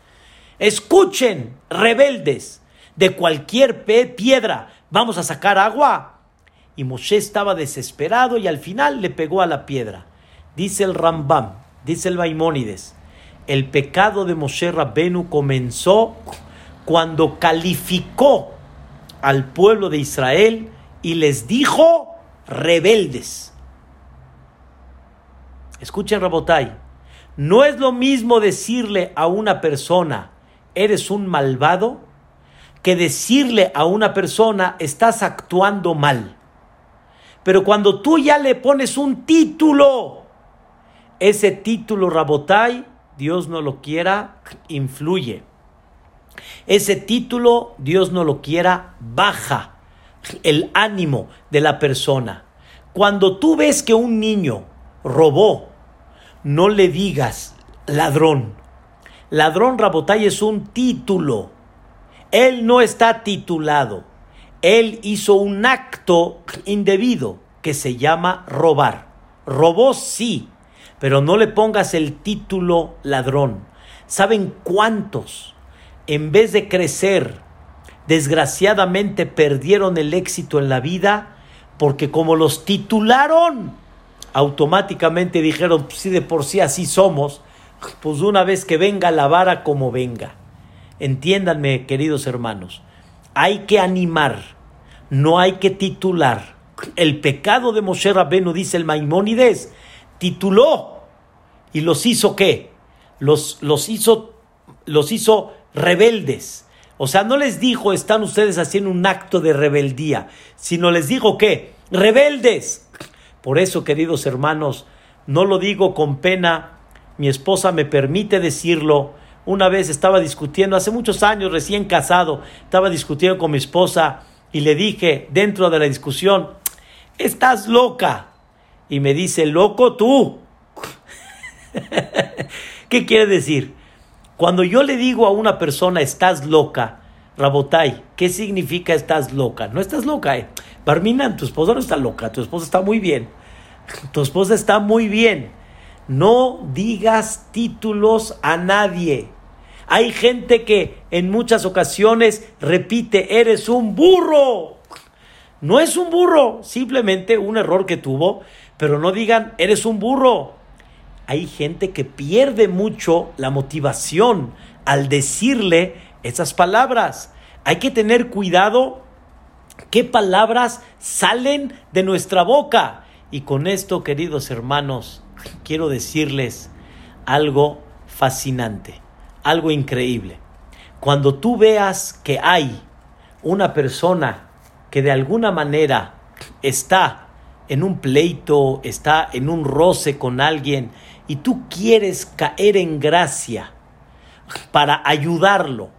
Escuchen, rebeldes, de cualquier piedra, ¿vamos a sacar agua? Y Moshe estaba desesperado y al final le pegó a la piedra. Dice el Rambam, dice el Maimónides, el pecado de Moshe Rabbenu comenzó cuando calificó al pueblo de Israel y les dijo rebeldes. Escuchen, Rabotai, no es lo mismo decirle a una persona, eres un malvado, que decirle a una persona, estás actuando mal. Pero cuando tú ya le pones un título, ese título, Rabotai, Dios no lo quiera, influye. Ese título, Dios no lo quiera, baja el ánimo de la persona. Cuando tú ves que un niño robó, no le digas ladrón. Ladrón Rabotay es un título. Él no está titulado. Él hizo un acto indebido que se llama robar. Robó sí, pero no le pongas el título ladrón. ¿Saben cuántos, en vez de crecer, desgraciadamente perdieron el éxito en la vida? Porque como los titularon, automáticamente dijeron, si de por sí así somos, pues una vez que venga la vara como venga. Entiéndanme, queridos hermanos, hay que animar, no hay que titular. El pecado de Moshe Rabenu, dice el Maimónides, tituló y los hizo qué? Los, los, hizo, los hizo rebeldes. O sea, no les dijo están ustedes haciendo un acto de rebeldía, sino les dijo qué? Rebeldes. Por eso, queridos hermanos, no lo digo con pena, mi esposa me permite decirlo. Una vez estaba discutiendo, hace muchos años, recién casado, estaba discutiendo con mi esposa y le dije dentro de la discusión, estás loca. Y me dice, loco tú. *laughs* ¿Qué quiere decir? Cuando yo le digo a una persona, estás loca, Rabotai, ¿qué significa estás loca? No estás loca, eh. Barminan, tu esposa no está loca, tu esposa está muy bien. Tu esposa está muy bien. No digas títulos a nadie. Hay gente que en muchas ocasiones repite, eres un burro. No es un burro, simplemente un error que tuvo, pero no digan, eres un burro. Hay gente que pierde mucho la motivación al decirle esas palabras. Hay que tener cuidado qué palabras salen de nuestra boca. Y con esto, queridos hermanos, quiero decirles algo fascinante, algo increíble. Cuando tú veas que hay una persona que de alguna manera está en un pleito, está en un roce con alguien y tú quieres caer en gracia para ayudarlo,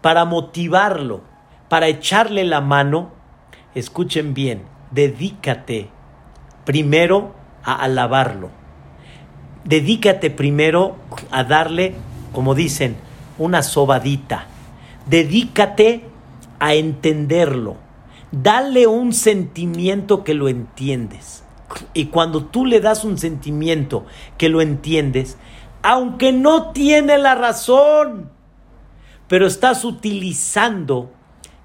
para motivarlo, para echarle la mano, escuchen bien, dedícate primero a alabarlo. Dedícate primero a darle, como dicen, una sobadita. Dedícate a entenderlo. Dale un sentimiento que lo entiendes. Y cuando tú le das un sentimiento que lo entiendes, aunque no tiene la razón, pero estás utilizando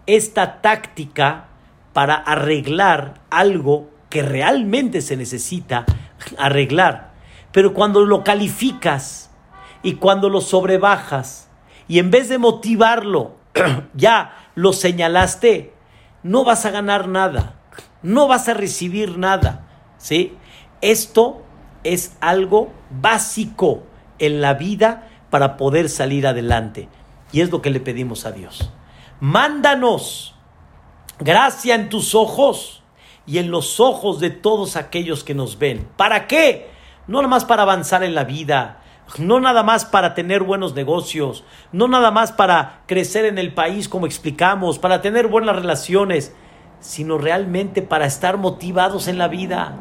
esta táctica para arreglar algo que realmente se necesita arreglar. Pero cuando lo calificas y cuando lo sobrebajas y en vez de motivarlo, *clears throat* ya lo señalaste, no vas a ganar nada, no vas a recibir nada. ¿sí? Esto es algo básico en la vida para poder salir adelante. Y es lo que le pedimos a Dios. Mándanos gracia en tus ojos y en los ojos de todos aquellos que nos ven. ¿Para qué? No nada más para avanzar en la vida, no nada más para tener buenos negocios, no nada más para crecer en el país como explicamos, para tener buenas relaciones, sino realmente para estar motivados en la vida.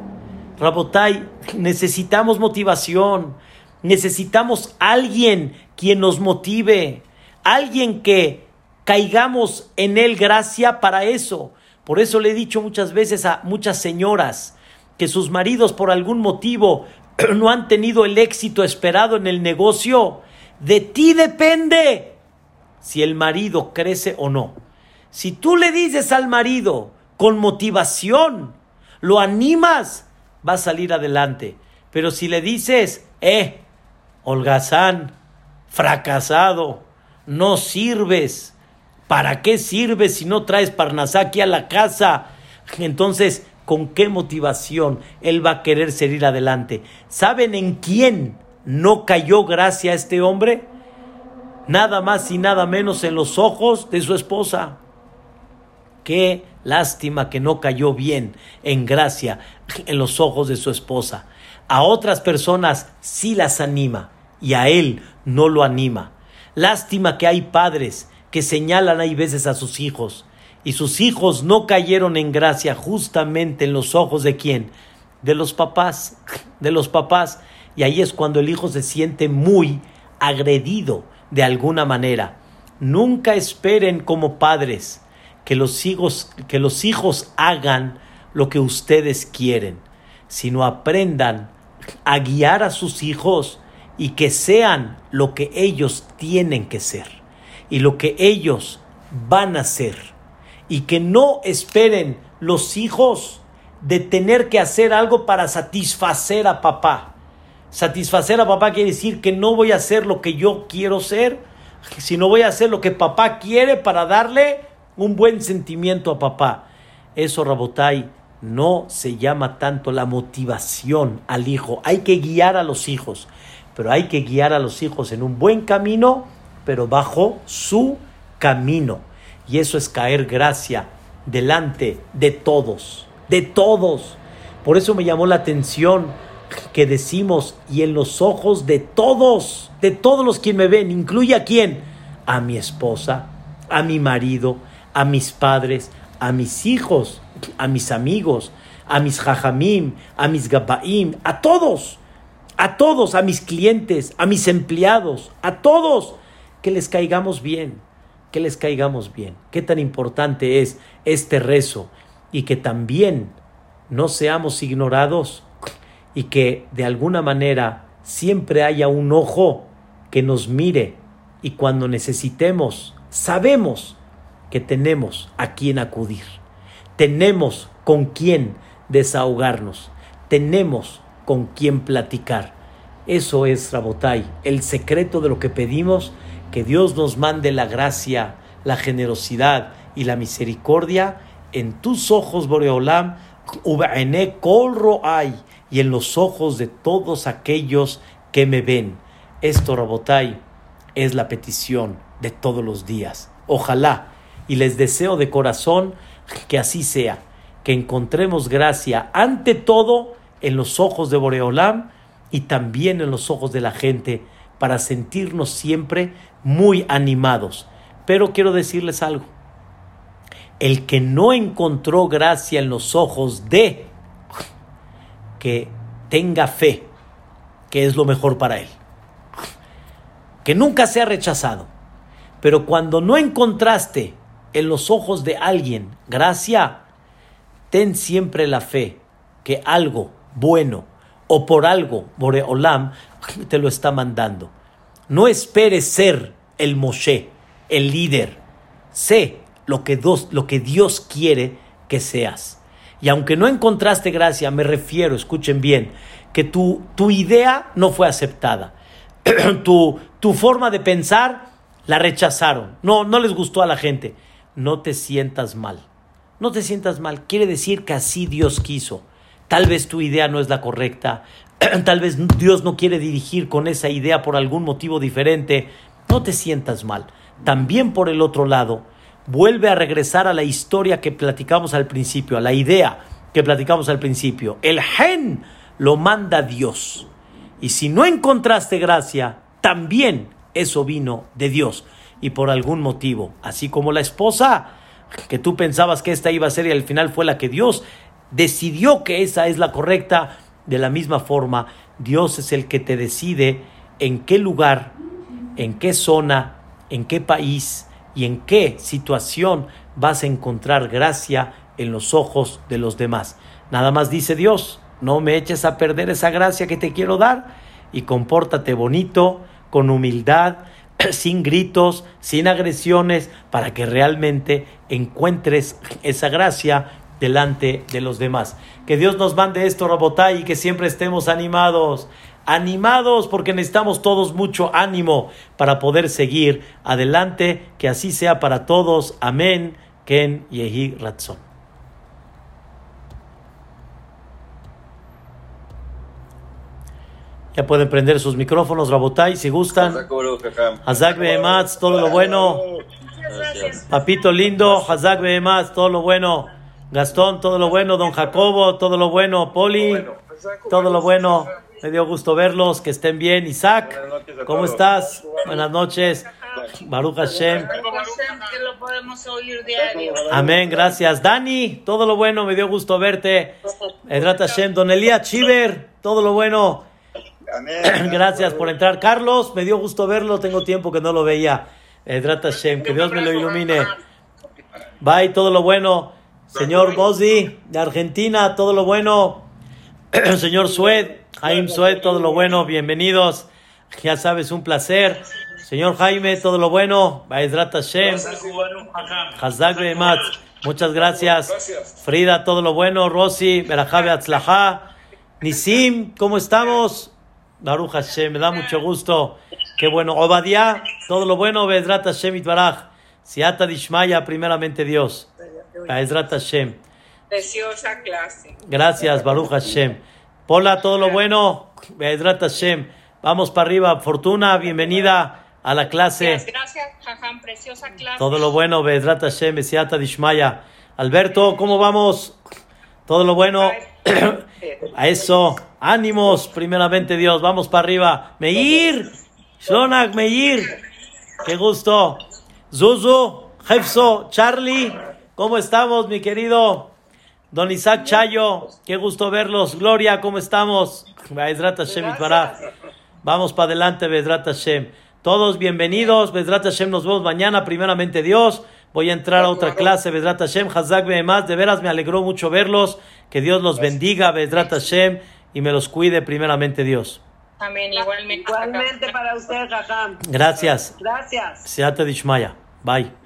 Rabotai, necesitamos motivación, necesitamos alguien quien nos motive, alguien que caigamos en él gracia para eso. Por eso le he dicho muchas veces a muchas señoras que sus maridos por algún motivo *clears throat* no han tenido el éxito esperado en el negocio. De ti depende si el marido crece o no. Si tú le dices al marido con motivación, lo animas, va a salir adelante. Pero si le dices, eh, holgazán, fracasado, no sirves, ¿para qué sirves si no traes Parnasaki a la casa? Entonces, ¿con qué motivación él va a querer seguir adelante? ¿Saben en quién no cayó gracia este hombre? Nada más y nada menos en los ojos de su esposa. Qué lástima que no cayó bien en gracia en los ojos de su esposa. A otras personas sí las anima y a él no lo anima. Lástima que hay padres que señalan hay veces a sus hijos y sus hijos no cayeron en gracia justamente en los ojos de quién? De los papás, de los papás. Y ahí es cuando el hijo se siente muy agredido de alguna manera. Nunca esperen como padres que los hijos, que los hijos hagan lo que ustedes quieren, sino aprendan a guiar a sus hijos y que sean lo que ellos tienen que ser y lo que ellos van a ser y que no esperen los hijos de tener que hacer algo para satisfacer a papá. Satisfacer a papá quiere decir que no voy a hacer lo que yo quiero ser, sino voy a hacer lo que papá quiere para darle un buen sentimiento a papá. Eso, Rabotai, no se llama tanto la motivación al hijo. Hay que guiar a los hijos pero hay que guiar a los hijos en un buen camino, pero bajo su camino. Y eso es caer gracia delante de todos, de todos. Por eso me llamó la atención que decimos, y en los ojos de todos, de todos los que me ven, incluye a quién? A mi esposa, a mi marido, a mis padres, a mis hijos, a mis amigos, a mis jajamim, a mis gabaim, a todos a todos, a mis clientes, a mis empleados, a todos, que les caigamos bien, que les caigamos bien. Qué tan importante es este rezo y que también no seamos ignorados y que de alguna manera siempre haya un ojo que nos mire y cuando necesitemos, sabemos que tenemos a quien acudir, tenemos con quién desahogarnos, tenemos con quién platicar. Eso es, Rabotai, el secreto de lo que pedimos, que Dios nos mande la gracia, la generosidad y la misericordia en tus ojos, Boreolam, y en los ojos de todos aquellos que me ven. Esto, Rabotai, es la petición de todos los días. Ojalá, y les deseo de corazón que así sea, que encontremos gracia ante todo en los ojos de Boreolam y también en los ojos de la gente para sentirnos siempre muy animados. Pero quiero decirles algo. El que no encontró gracia en los ojos de que tenga fe, que es lo mejor para él. Que nunca sea rechazado. Pero cuando no encontraste en los ojos de alguien gracia, ten siempre la fe que algo bueno o por algo Boreolam te lo está mandando. No esperes ser el Moshe, el líder. Sé lo que, Dios, lo que Dios quiere que seas. Y aunque no encontraste gracia, me refiero, escuchen bien, que tu, tu idea no fue aceptada. *clears throat* tu, tu forma de pensar la rechazaron. No, no les gustó a la gente. No te sientas mal. No te sientas mal. Quiere decir que así Dios quiso. Tal vez tu idea no es la correcta. *clears throat* Tal vez Dios no quiere dirigir con esa idea por algún motivo diferente. No te sientas mal. También por el otro lado, vuelve a regresar a la historia que platicamos al principio, a la idea que platicamos al principio. El gen lo manda Dios. Y si no encontraste gracia, también eso vino de Dios. Y por algún motivo, así como la esposa, que tú pensabas que esta iba a ser y al final fue la que Dios decidió que esa es la correcta, de la misma forma, Dios es el que te decide en qué lugar, en qué zona, en qué país y en qué situación vas a encontrar gracia en los ojos de los demás. Nada más dice Dios, no me eches a perder esa gracia que te quiero dar y compórtate bonito, con humildad, *clears throat* sin gritos, sin agresiones, para que realmente encuentres esa gracia delante de los demás. Que Dios nos mande esto, Rabotay, y que siempre estemos animados. Animados porque necesitamos todos mucho ánimo para poder seguir adelante. Que así sea para todos. Amén. Ken Yehi Ratzon. Ya pueden prender sus micrófonos, Rabotay, si gustan. Hazak Behematz, todo lo bueno. Papito lindo, Hazak Behematz, todo lo bueno. Gastón, todo lo bueno. Don Jacobo, todo lo bueno. Poli, todo lo bueno. Me dio gusto verlos, que estén bien. Isaac, ¿cómo estás? Buenas noches. Baruch Hashem. Amén, gracias. Dani, todo lo bueno, me dio gusto verte. Edrat Hashem. Don Elías Chiver, todo lo bueno. *clears throat* Gracias por entrar. Carlos, me dio gusto verlo, tengo tiempo que no lo veía. Edrat Hashem, que Dios me lo ilumine. Bye, todo lo bueno. Señor Bosdi, de Argentina, todo lo bueno. *clears throat* Señor Sued, Jaime Sued, todo lo bueno, bienvenidos. Ya sabes, un placer. Señor Jaime, todo lo bueno. Hashem. Muchas gracias. Frida, todo lo bueno. Rosy, Berajabe Atzlaha. Nisim, ¿cómo estamos? Baruch Hashem, me da mucho gusto. Qué bueno. Obadiah, todo lo bueno. Bedrat Hashem Itbaraj. Siata Dishmaya, primeramente Dios. Bezrat Hashem. Preciosa clase. Gracias, Baruch Hashem. Pola, todo lo bueno. Vamos para arriba. Fortuna, bienvenida a la clase. Gracias, Jajam. Preciosa clase. Todo lo bueno. Bezrat Hashem. Dishmaya. Alberto, ¿cómo vamos? Todo lo bueno. A *coughs* eso. Ánimos, primeramente Dios. Vamos para arriba. Meir. Shonak, Meir. Qué gusto. Zuzu, Jefso, Charlie. ¿Cómo estamos, mi querido don Isaac Chayo? Qué gusto verlos. Gloria, ¿cómo estamos? Vamos para adelante, Bedrat Hashem. Todos bienvenidos. Bedrat Hashem, nos vemos mañana, primeramente Dios. Voy a entrar a otra clase, Bedrat Hashem, Hazak más. De veras me alegró mucho verlos. Que Dios los bendiga, Bedrat Hashem, y me los cuide, primeramente Dios. Amén, igualmente. Igualmente para usted, Jajam. Gracias. Gracias. Seate Dishmaya. Bye.